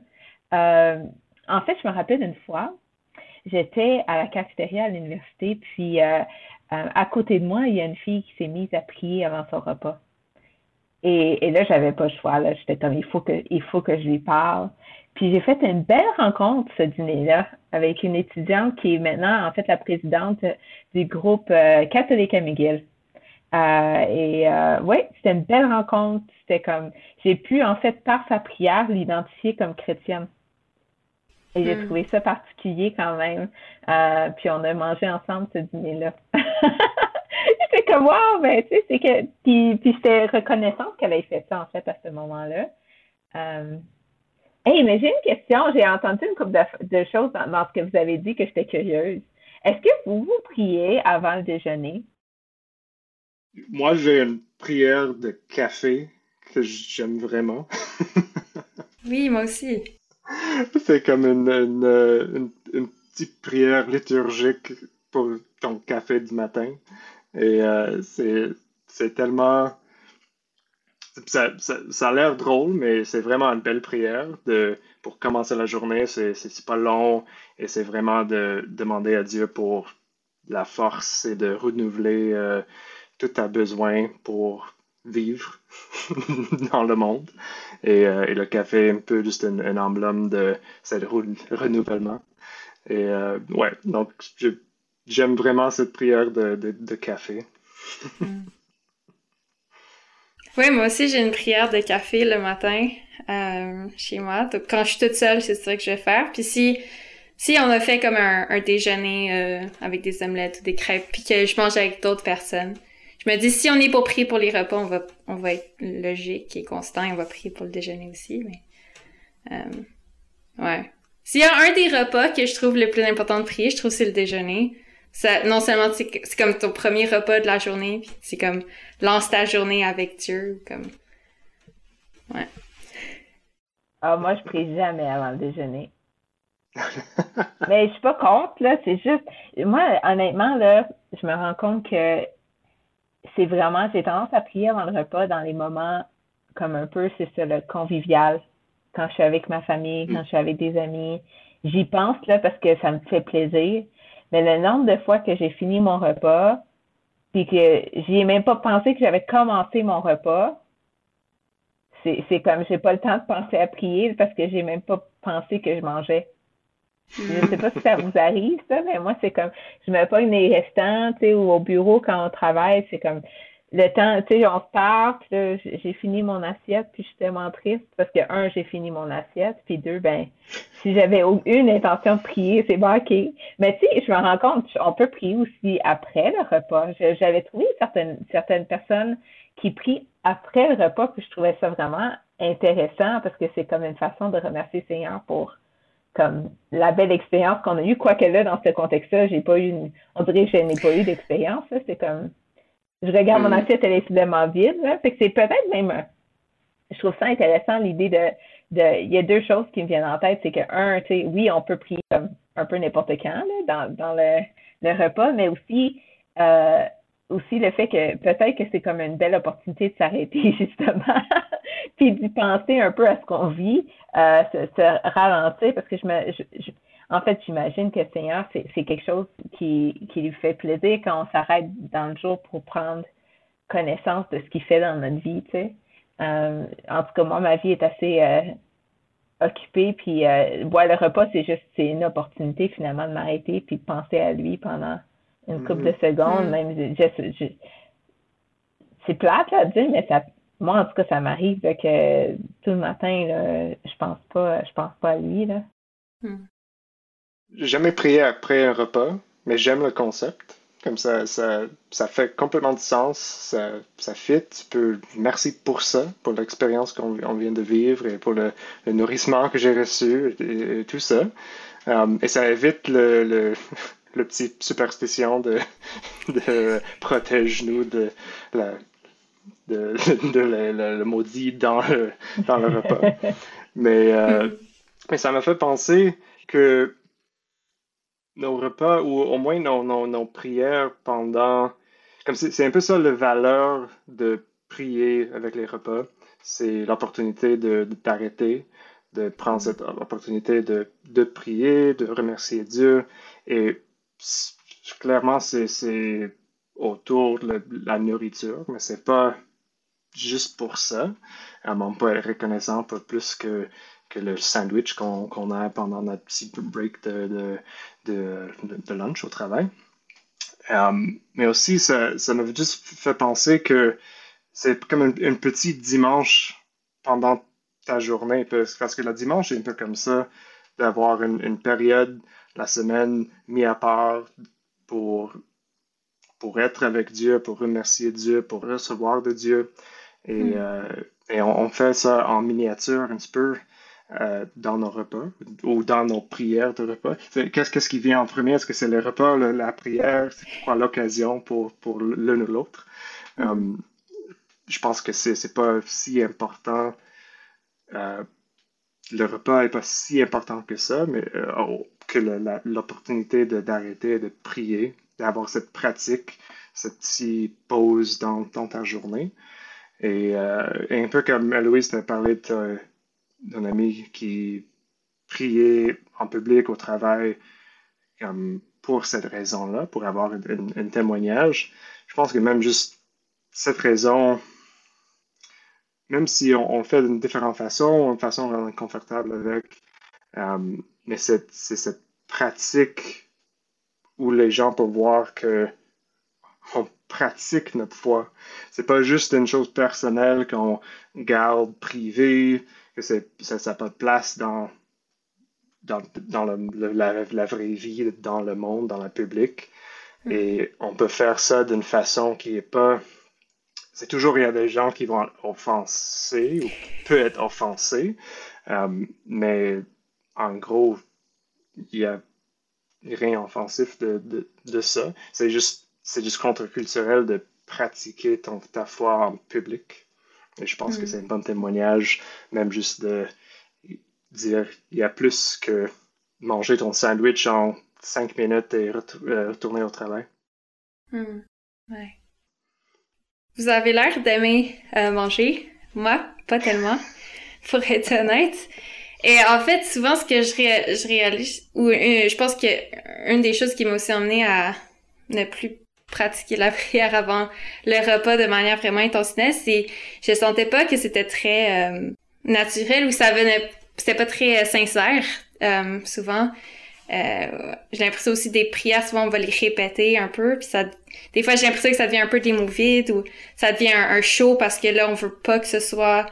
Euh, en fait, je me rappelle une fois, j'étais à la cafétéria à l'université, puis à côté de moi, il y a une fille qui s'est mise à prier avant son repas. Et, et là, j'avais pas le choix. Là, j'étais comme il faut que il faut que je lui parle. Puis j'ai fait une belle rencontre ce dîner-là avec une étudiante qui est maintenant en fait la présidente du groupe euh, catholique à McGill. Euh, et euh, oui, c'était une belle rencontre. C'était comme j'ai pu en fait par sa prière l'identifier comme chrétienne. Et j'ai hmm. trouvé ça particulier quand même. Euh, puis on a mangé ensemble ce dîner-là. J'étais comme wow, ben tu sais, c'est que puis, puis j'étais reconnaissante qu'elle ait fait ça en fait à ce moment-là. Euh... Hey, mais j'ai une question. J'ai entendu une couple de, choses dans, ce que vous avez dit que j'étais curieuse. Est-ce que vous vous priez avant le déjeuner? Moi, j'ai une prière de café que j'aime vraiment. oui, moi aussi. C'est comme une, une, une, petite prière liturgique pour ton café du matin. Et euh, c'est tellement... Ça, ça, a l'air drôle, mais c'est vraiment une belle prière de, pour commencer la journée. C'est pas long et c'est vraiment de demander à Dieu pour la force et de renouveler euh, tout à besoin pour vivre dans le monde. Et, euh, et, le café est un peu juste un, un emblème de ce renouvellement. Et euh, ouais, donc j'aime vraiment cette prière de, de, café. Oui, moi aussi j'ai une prière de café le matin euh, chez moi. Donc quand je suis toute seule, c'est ça que je vais faire. Puis si si on a fait comme un, un déjeuner euh, avec des omelettes ou des crêpes, puis que je mange avec d'autres personnes, je me dis si on est pour prier pour les repas, on va on va être logique et constant, et on va prier pour le déjeuner aussi. Mais euh, ouais. S'il y a un des repas que je trouve le plus important de prier, je trouve c'est le déjeuner. Ça, non seulement c'est comme ton premier repas de la journée, puis c'est comme lance ta journée avec Dieu, comme ouais. Ah, moi je prie jamais avant le déjeuner. Mais je suis pas contre là, c'est juste moi honnêtement là, je me rends compte que c'est vraiment, j'ai tendance à prier avant le repas dans les moments comme un peu, c'est ça, le convivial. Quand je suis avec ma famille, quand je suis avec des amis. J'y pense là parce que ça me fait plaisir. Mais le nombre de fois que j'ai fini mon repas, puis que j'y ai même pas pensé que j'avais commencé mon repas, c'est, c'est comme j'ai pas le temps de penser à prier parce que j'ai même pas pensé que je mangeais. Je sais pas si ça vous arrive, ça, mais moi, c'est comme, je me pogne les restants, tu sais, ou au bureau quand on travaille, c'est comme, le temps, tu sais, on se part, j'ai fini mon assiette, puis je suis tellement triste parce que, un, j'ai fini mon assiette, puis deux, ben, si j'avais une intention de prier, c'est bon, OK. Mais tu sais, je me rends compte, on peut prier aussi après le repas. J'avais trouvé certaines, certaines personnes qui prient après le repas, puis je trouvais ça vraiment intéressant parce que c'est comme une façon de remercier Seigneur pour comme la belle expérience qu'on a eue, quoique là, dans ce contexte-là, j'ai pas eu une, on dirait que je n'ai pas eu d'expérience, c'est comme, je regarde mon mm. assiette, elle est soudainement vide, fait que c'est peut-être même, je trouve ça intéressant, l'idée de, de, il y a deux choses qui me viennent en tête, c'est que, un, tu sais, oui, on peut prier comme un peu n'importe quand, là, dans, dans le, le repas, mais aussi, euh, aussi le fait que peut-être que c'est comme une belle opportunité de s'arrêter justement, puis d'y penser un peu à ce qu'on vit, euh, se, ralentir, parce que je me, en fait, j'imagine que le Seigneur, c'est quelque chose qui, qui lui fait plaisir quand on s'arrête dans le jour pour prendre connaissance de ce qu'il fait dans notre vie, tu sais. Euh, en tout cas, moi, ma vie est assez euh, occupée, puis euh, le repas, c'est juste, c'est une opportunité finalement de m'arrêter puis de penser à lui pendant une couple de mm-hmm. secondes, mm. même, c'est plate à dire, mais ça, moi, en tout cas, ça m'arrive que tout le matin, là, je pense pas, je pense pas à lui, là. Mm. J'ai jamais prié après un repas, mais j'aime le concept. Comme ça, ça, ça fait complètement de sens, ça, ça fit. Tu peux, merci pour ça, pour l'expérience qu'on vient de vivre et pour le, nourrissement que j'ai reçu et, tout ça. Um, et ça évite le, le, le petit superstition de, de protège-nous de la de, de, le, maudit dans le, dans le repas. Mais, euh, mais ça m'a fait penser que nos repas, ou au moins nos, nos, nos prières pendant... Comme c'est un peu ça la valeur de prier avec les repas. C'est l'opportunité de t'arrêter, de, prendre cette opportunité de, de prier, de remercier Dieu. Et clairement, c'est autour de la nourriture, mais c'est pas juste pour ça. On peut être reconnaissant pas plus que, que le sandwich qu'on a pendant notre petit break de, de, de, lunch au travail. Um, mais aussi, ça, ça m'a juste fait penser que c'est comme un, petit dimanche pendant ta journée, parce, que le dimanche est un peu comme ça, d'avoir une, une, période, la semaine, mis à part pour, pour être avec Dieu, pour remercier Dieu, pour recevoir de Dieu. Et, hmm. euh, et on, fait ça en miniature un petit peu. Euh, dans nos repas ou dans nos prières de repas. Qu'est-ce, qu'est-ce qui vient en premier? Est-ce que c'est le repas, la prière? C'est quoi l'occasion pour, pour l'un ou l'autre? Mm. Um, je pense que c'est, pas si important. Euh, le repas n'est pas si important que ça, mais euh, oh, que l'opportunité d'arrêter de prier, d'avoir cette pratique, cette petite pause dans, dans ta journée. Et, un peu comme Louise t'a parlé de d'un ami qui priait en public au travail comme pour cette raison-là, pour avoir un, témoignage. Je pense que même juste cette raison, même si on, le fait d'une différente façon, d'une façon confortable avec, euh, mais c'est cette pratique où les gens peuvent voir que on pratique notre foi. C'est pas juste une chose personnelle qu'on garde privée, que ça n'a pas de place dans, dans, dans le, la, la, vraie vie, dans le monde, dans le public. Mm. Et on peut faire ça d'une façon qui est pas. C'est toujours, il y a des gens qui vont offenser ou qui peuvent être offensés, euh, mais en gros, il n'y a rien offensif de, de, de ça. C'est juste, c'est juste contre-culturel de pratiquer ton, ta foi en public. Et je pense que mm. c'est un bon témoignage, même juste de dire il y a plus que manger ton sandwich en cinq minutes et euh, retourner au travail. Mm. Ouais. vous avez l'air d'aimer euh, manger. Moi, pas tellement, pour être honnête. Et en fait, souvent, ce que je, je réalise, ou euh, je pense que une des choses qui m'a aussi emmené à ne plus pratiquer la prière avant le repas de manière vraiment intentionnelle, c'est je sentais pas que c'était très euh, naturel ou ça venait, c'était pas très sincère souvent. Euh, j'ai l'impression aussi des prières, souvent on va les répéter un peu, puis ça, des fois j'ai l'impression que ça devient un peu des mots vides ou ça devient un, show parce que là on veut pas que ce soit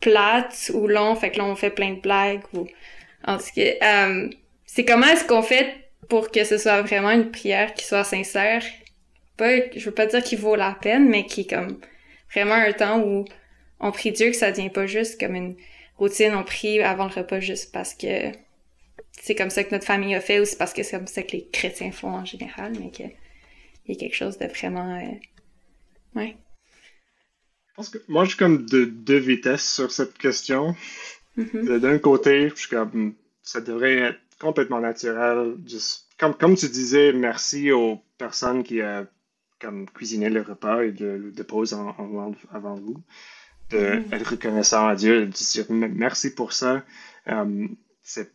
plate ou long, fait que là on fait plein de blagues ou en tout cas, euh, c'est comment est-ce qu'on fait pour que ce soit vraiment une prière qui soit sincère, pas, je veux pas dire qu'il vaut la peine, mais qui est comme vraiment un temps où on prie Dieu que ça devient pas juste comme une routine, on prie avant le repas juste parce que c'est comme ça que notre famille a fait ou c'est parce que c'est comme ça que les chrétiens font en général, mais qu'il y a quelque chose de vraiment. Euh, ouais. Je pense que moi, je suis comme de deux vitesses sur cette question. Mm-hmm. D'un côté, je suis comme. Ça devrait être complètement naturel. Juste, comme, comme tu disais, merci aux personnes qui ont comme cuisiné le repas et de le déposent en, avant vous. D'être de mm-hmm. reconnaissant à Dieu, de dire merci pour ça. Um, c'est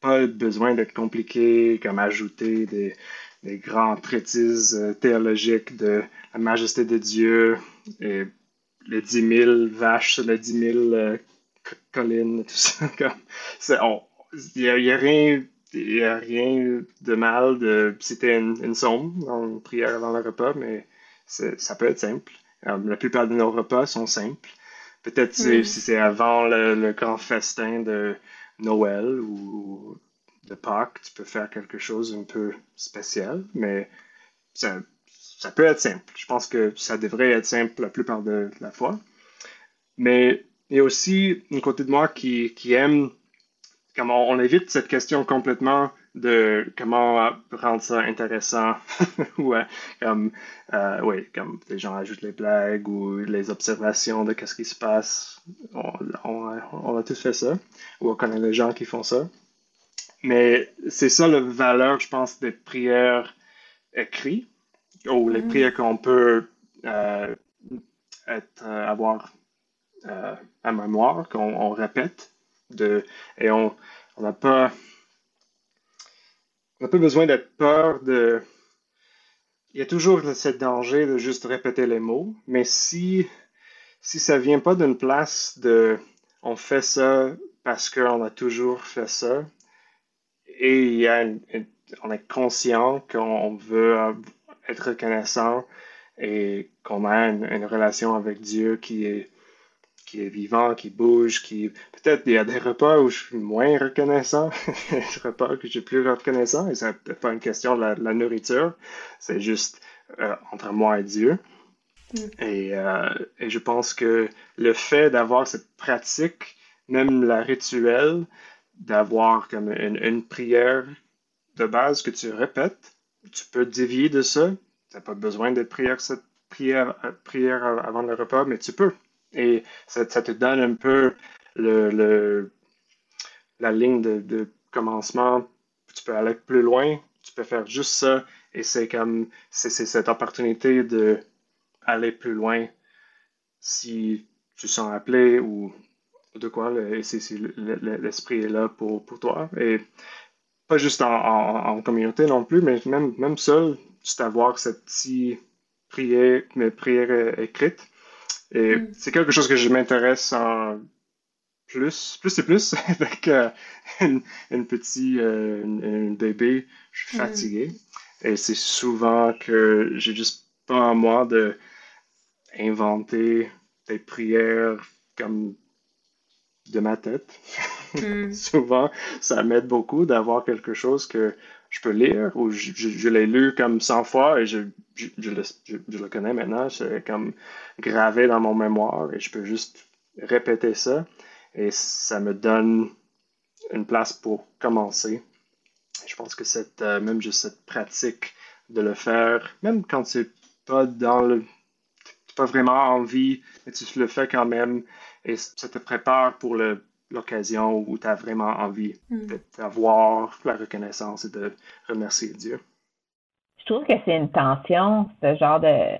pas besoin d'être compliqué, comme ajouter des, des grandes traites euh, théologiques de la majesté de Dieu et les dix mille vaches sur les dix mille euh, collines, tout ça. Il n'y a, y a, rien. Y a rien de mal de citer une, une somme en prière avant le repas, mais ça peut être simple. Euh, la plupart de nos repas sont simples. Peut-être si c'est avant le, grand festin de, Noël ou de Pâques, tu peux faire quelque chose un peu spécial, mais ça, ça peut être simple. Je pense que ça devrait être simple la plupart de la fois. Mais il y a aussi une côté de moi qui, qui aime, comment on évite cette question complètement de comment rendre ça intéressant ou comme euh, oui comme les gens ajoutent les blagues ou les observations de qu'est-ce qui se passe. On, on, a tous fait ça ou on connaît les gens qui font ça. Mais c'est ça la valeur je pense des prières écrites ou les mm. prières qu'on peut euh, être, euh, avoir à mémoire qu'on répète de et on n'a pas on n'a pas besoin d'être peur de. Il y a toujours ce danger de juste répéter les mots, mais si, si ça vient pas d'une place de on fait ça parce qu'on a toujours fait ça, et il y a on est conscient qu'on veut être reconnaissant et qu'on a une relation avec Dieu qui est qui est vivant, qui bouge, qui peut-être il y a des repas où je suis moins reconnaissant, des repas que je suis plus reconnaissant, et c'est pas une question de la, nourriture, c'est juste euh, entre moi et Dieu. Mm. Et, euh, et, je pense que le fait d'avoir cette pratique, même la rituelle, d'avoir comme une, une, prière de base que tu répètes, tu peux dévier de ça. Tu n'as pas besoin de prière, cette prière, euh, prière avant le repas, mais tu peux. Et ça, te donne un peu le, la ligne de, commencement. Tu peux aller plus loin, tu peux faire juste ça. Et c'est comme, c'est cette opportunité de aller plus loin si tu sens appelé ou de quoi, l'esprit est là pour, pour toi. Et pas juste en, communauté non plus, mais même, même seul, juste avoir cette petite prière, prière écrite et mm. c'est quelque chose que je m'intéresse en plus, plus et plus avec euh, une, une petite euh, bébé. Je suis mm. fatigué. Et c'est souvent que j'ai juste pas en moi de inventer des prières comme de ma tête. Mm. souvent, ça m'aide beaucoup d'avoir quelque chose que je peux lire ou je, l'ai lu comme 100 fois et je, je, le, connais maintenant. C'est comme gravé dans mon mémoire et je peux juste répéter ça et ça me donne une place pour commencer. Je pense que cette, euh, même juste cette pratique de le faire, même quand tu pas dans le pas vraiment envie, mais tu le fais quand même et ça te prépare pour le l'occasion où tu as vraiment envie mm. d'avoir la reconnaissance et de remercier Dieu. Je trouve que c'est une tension, ce genre de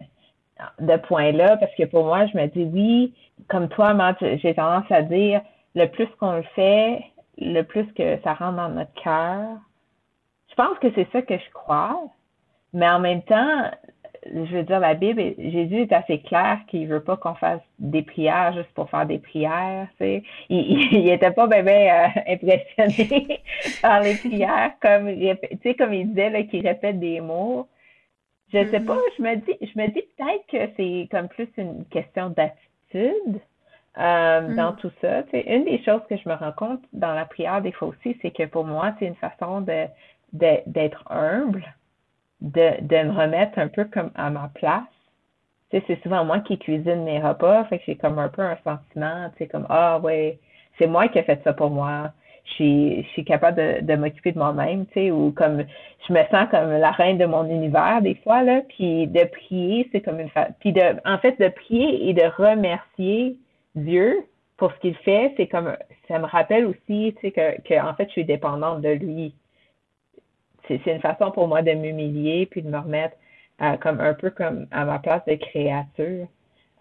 de point-là, parce que pour moi, je me dis oui, comme toi, j'ai tendance à dire, le plus qu'on le fait, le plus que ça rentre dans notre cœur. Je pense que c'est ça que je crois, mais en même temps, je veux dire, la Bible, Jésus est assez clair qu'il veut pas qu'on fasse des prières juste pour faire des prières. Tu sais. Il, il, était pas bien euh, impressionné par les prières, comme, tu sais, comme il disait qu'il répète des mots. Je sais pas, mm-hmm. je me dis, je me dis peut-être que c'est comme plus une question d'attitude euh, mm. dans tout ça. Tu une des choses que je me rends compte dans la prière des fois aussi, c'est que pour moi, c'est une façon de d'être humble de, de me remettre un peu comme à ma place. Tu sais, c'est souvent moi qui cuisine mes repas, fait que j'ai comme un peu un sentiment, tu sais, comme Ah ouais, c'est moi qui ai fait ça pour moi. Je suis, capable de, de m'occuper de moi-même, tu sais, ou comme je me sens comme la reine de mon univers des fois, là, puis de prier, c'est comme une puis de en fait de prier et de remercier Dieu pour ce qu'il fait, c'est comme ça me rappelle aussi, tu sais, que, que en fait je suis dépendante de lui c'est une façon pour moi de m'humilier puis de me remettre euh, comme un peu comme à ma place de créature.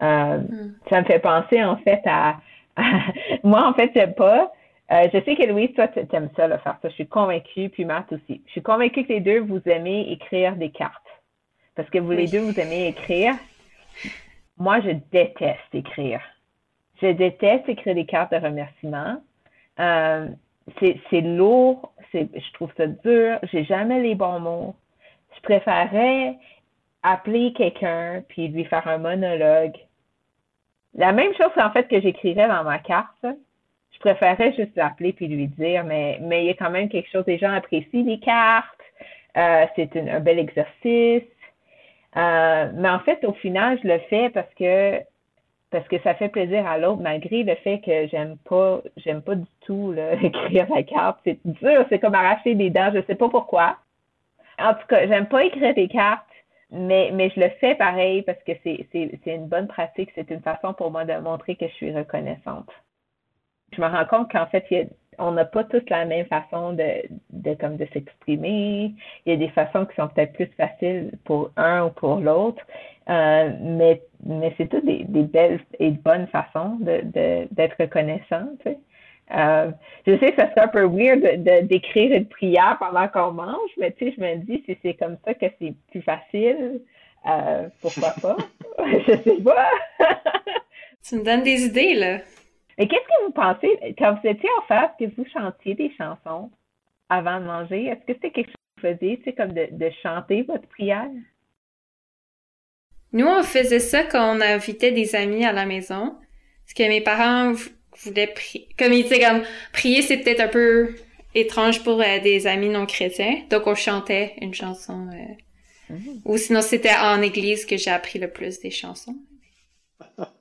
Euh, hmm. Ça me fait penser en fait à, moi en fait j'aime pas. Euh, je sais que Louise, toi, tu aimes ça, faire ça. Je suis convaincue, puis Matt aussi. Je suis convaincue que les deux, vous aimez écrire des cartes. Parce que vous les deux, vous aimez écrire. Moi, je déteste écrire. Je déteste écrire des cartes de remerciement. c'est lourd je trouve ça dur, j'ai jamais les bons mots. Je préférerais appeler quelqu'un puis lui faire un monologue. La même chose en fait que j'écrirais dans ma carte. Je préférerais juste l'appeler puis lui dire, mais, mais il y a quand même quelque chose, les gens apprécient les cartes, euh, c'est un bel exercice. Euh, mais en fait, au final, je le fais parce que parce que ça fait plaisir à l'autre, malgré le fait que j'aime pas, j'aime pas du tout là, écrire la carte. C'est dur, c'est comme arracher des dents, je sais pas pourquoi. En tout cas, j'aime pas écrire des cartes, mais, mais je le fais pareil parce que c'est, c'est, c'est une bonne pratique, c'est une façon pour moi de montrer que je suis reconnaissante. Je me rends compte qu'en fait, il y a, on n'a pas tous la même façon de, de comme de s'exprimer. Il y a des façons qui sont peut-être plus faciles pour un ou pour l'autre. Euh, mais mais c'est toutes des, des, belles et bonnes façons de, d'être reconnaissant. Tu sais. euh, je sais que ça serait un peu weird de, d'écrire une prière pendant qu'on mange, mais tu sais, je me dis si c'est comme ça que c'est plus facile, euh, pourquoi pas? je sais pas. tu me donnes des idées, là. Mais qu'est-ce que vous pensez, quand vous étiez en face, que vous chantiez des chansons avant de manger, est-ce que c'était quelque chose que vous faisiez, c'est comme de, de chanter votre prière? Nous, on faisait ça quand on invitait des amis à la maison. Parce que mes parents voulaient prier. Comme ils disaient, comme, prier, c'est peut-être un peu étrange pour euh, des amis non chrétiens. Donc, on chantait une chanson. Euh, mm. Ou sinon, c'était en église que j'ai appris le plus des chansons.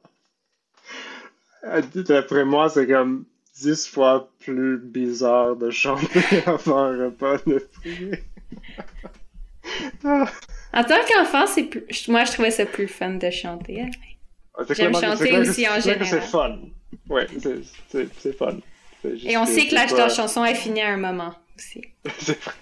D'après moi, c'est comme dix fois plus bizarre de chanter avant un repas de prier. en tant qu'enfant, c'est plus... moi je trouvais ça plus fun de chanter. Ah, J'aime chanter aussi en général. C'est fun. Oui, c'est fun. Et on sait que la, chanson est finie à un moment aussi. c'est vrai.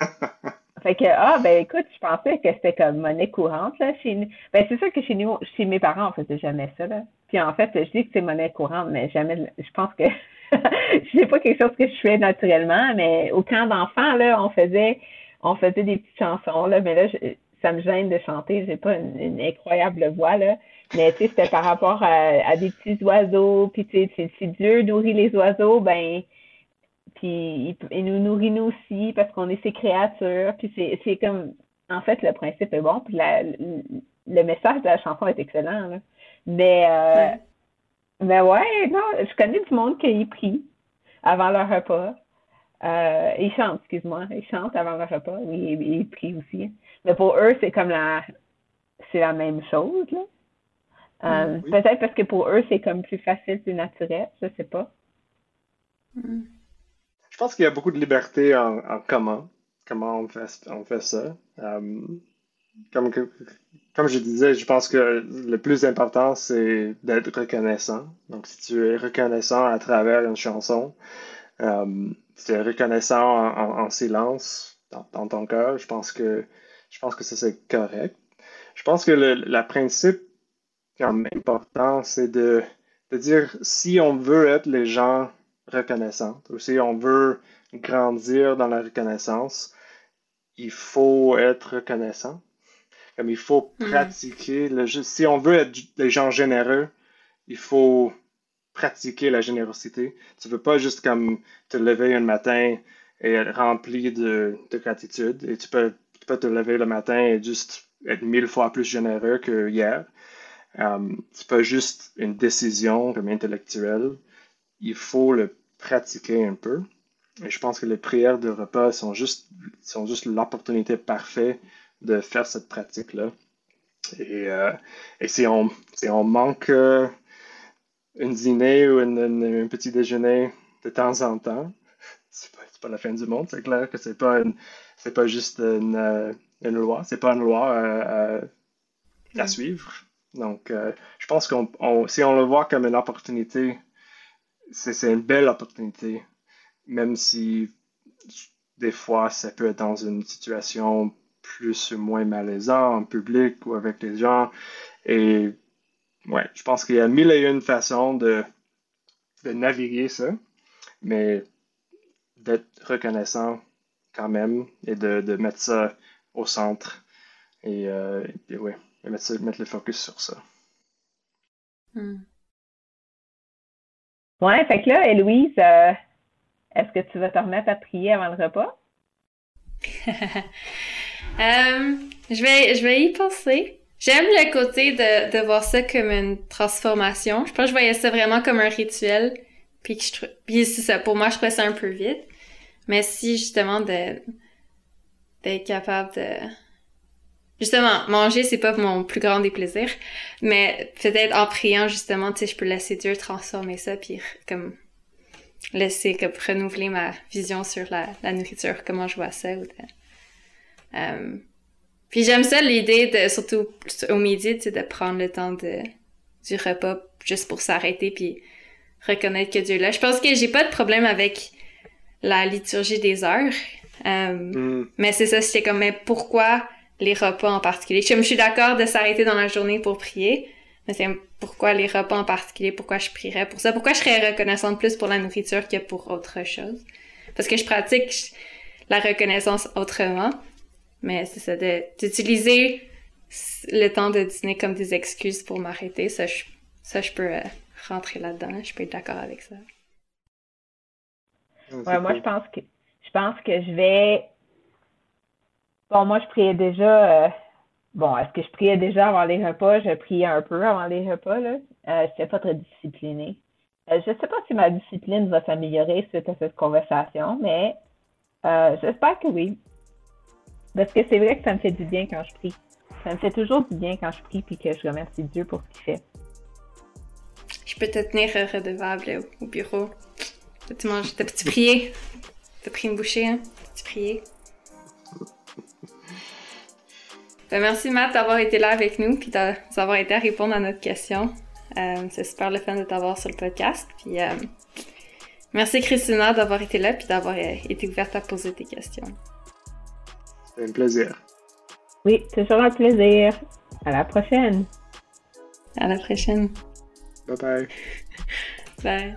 Fait que, ah, ben écoute, je pensais que c'était comme monnaie courante, là, chez nous. Ben, c'est sûr que chez nous, chez mes parents, on faisait jamais ça, là. Puis en fait, je dis que c'est monnaie courante, mais jamais, je pense que c'est pas quelque chose que je fais naturellement, mais au camp d'enfants, là, on faisait, on faisait des petites chansons, là, mais là, ça me gêne de chanter, j'ai pas une, incroyable voix, là. Mais, tu sais, c'était par rapport à, des petits oiseaux, puis tu sais, si Dieu nourrit les oiseaux, ben, puis il, nous nourrit nous aussi parce qu'on est ses créatures. Puis c'est comme, en fait, le principe est bon. Puis le message de la chanson est excellent. Là. Mais, euh, mais ouais, non, je connais du monde qui prie avant leur repas. Euh, ils chantent, excuse-moi. Ils chantent avant leur repas. Oui, ils, prient aussi. Mais pour eux, c'est comme la, c'est la même chose, là. Euh, peut-être parce que pour eux, c'est comme plus facile, plus naturel, je sais pas. Mm. Je pense qu'il y a beaucoup de liberté en, comment, comment on fait, on fait ça. Euh, comme, comme je disais, je pense que le plus important, c'est d'être reconnaissant. Donc, si tu es reconnaissant à travers une chanson, euh, si tu es reconnaissant en, silence dans, ton cœur, je pense que je pense que ça c'est correct. je pense que le la principe quand même important, c'est de, de dire si on veut être les gens reconnaissants, ou si on veut grandir dans la reconnaissance, il faut être reconnaissant. Comme il faut Mm. pratiquer le si on veut être des gens généreux, il faut pratiquer la générosité. Tu veux pas juste comme te lever un matin et être rempli de, de gratitude. Et tu peux, tu peux te lever le matin et juste être mille fois plus généreux que hier. Um, c'est pas juste une décision comme intellectuelle. Il faut le pratiquer un peu. Et je pense que les prières de repas sont juste, sont juste l'opportunité parfaite de faire cette pratique-là. Et, euh, et si, on, si on manque euh, un dîner ou une- une- un petit déjeuner de temps en temps, c'est pas, pas la fin du monde. C'est clair que c'est pas une- pas juste une, euh, une loi. C'est pas une loi à, à- à Mm. suivre. Donc, euh, je pense qu'on, on- si on le voit comme une opportunité, c'est une belle opportunité, même si des fois ça peut être dans une situation plus ou moins malaisante en public ou avec les gens. Et ouais, je pense qu'il y a mille et une façons de, de naviguer ça, mais d'être reconnaissant quand même et de, de mettre ça au centre et, euh, et ouais, et mettre, mettre le focus sur ça. Hmm. Ouais, fait que là, Héloïse, euh, est-ce que tu vas te remettre à prier avant le repas? Euh, je vais, je vais y penser. J'aime le côté de, de voir ça comme une transformation. Je pense que je voyais ça vraiment comme un rituel. Puis que je puis c'est ça. Pour moi, je trouvais un peu vite. Mais si, justement, d'être capable de, justement, manger, c'est pas mon plus grand des plaisirs. Mais peut-être en priant, justement, tu sais, je peux laisser Dieu transformer ça puis comme, laisser comme renouveler ma vision sur la, la nourriture, comment je vois ça ou de, euh, puis j'aime ça l'idée de, surtout au midi, tu sais, de prendre le temps de, du repas juste pour s'arrêter puis reconnaître que Dieu est là. Je pense que j'ai pas de problème avec la liturgie des heures. Euh, Mm. mais c'est ça, c'était comme, mais pourquoi les repas en particulier? Comme je suis d'accord de s'arrêter dans la journée pour prier, mais c'est pourquoi les repas en particulier? Pourquoi je prierais pour ça? Pourquoi je serais reconnaissante plus pour la nourriture que pour autre chose? Parce que je pratique la reconnaissance autrement. Mais c'est ça, d'utiliser le temps de dîner comme des excuses pour m'arrêter, ça, je, ça, je peux euh, rentrer là-dedans. Je peux être d'accord avec ça. Ouais, moi, cool. je pense que je pense que je vais. Bon, moi, je priais déjà. euh, Bon, est-ce que je priais déjà avant les repas? Je priais un peu avant les repas, là. Euh, je n'étais pas très disciplinée. Euh, je ne sais pas si ma discipline va s'améliorer suite à cette conversation, mais euh, j'espère que oui. Parce que c'est vrai que ça me fait du bien quand je prie. Ça me fait toujours du bien quand je prie puis que je remercie Dieu pour ce qu'il fait. Je peux te tenir redevable au, au bureau. T'as-tu mangé? T'as-tu prié? T'as pris une bouchée, hein? T'as-tu prié? Ben, merci Matt d'avoir été là avec nous puis d'a- d'avoir été à répondre à notre question. Euh, c'est super le fun de t'avoir sur le podcast. Puis euh, merci Christina d'avoir été là puis d'avoir euh, été ouverte à poser tes questions. C'est un plaisir. Oui, toujours un plaisir. À la prochaine. À la prochaine. Bye bye. Bye.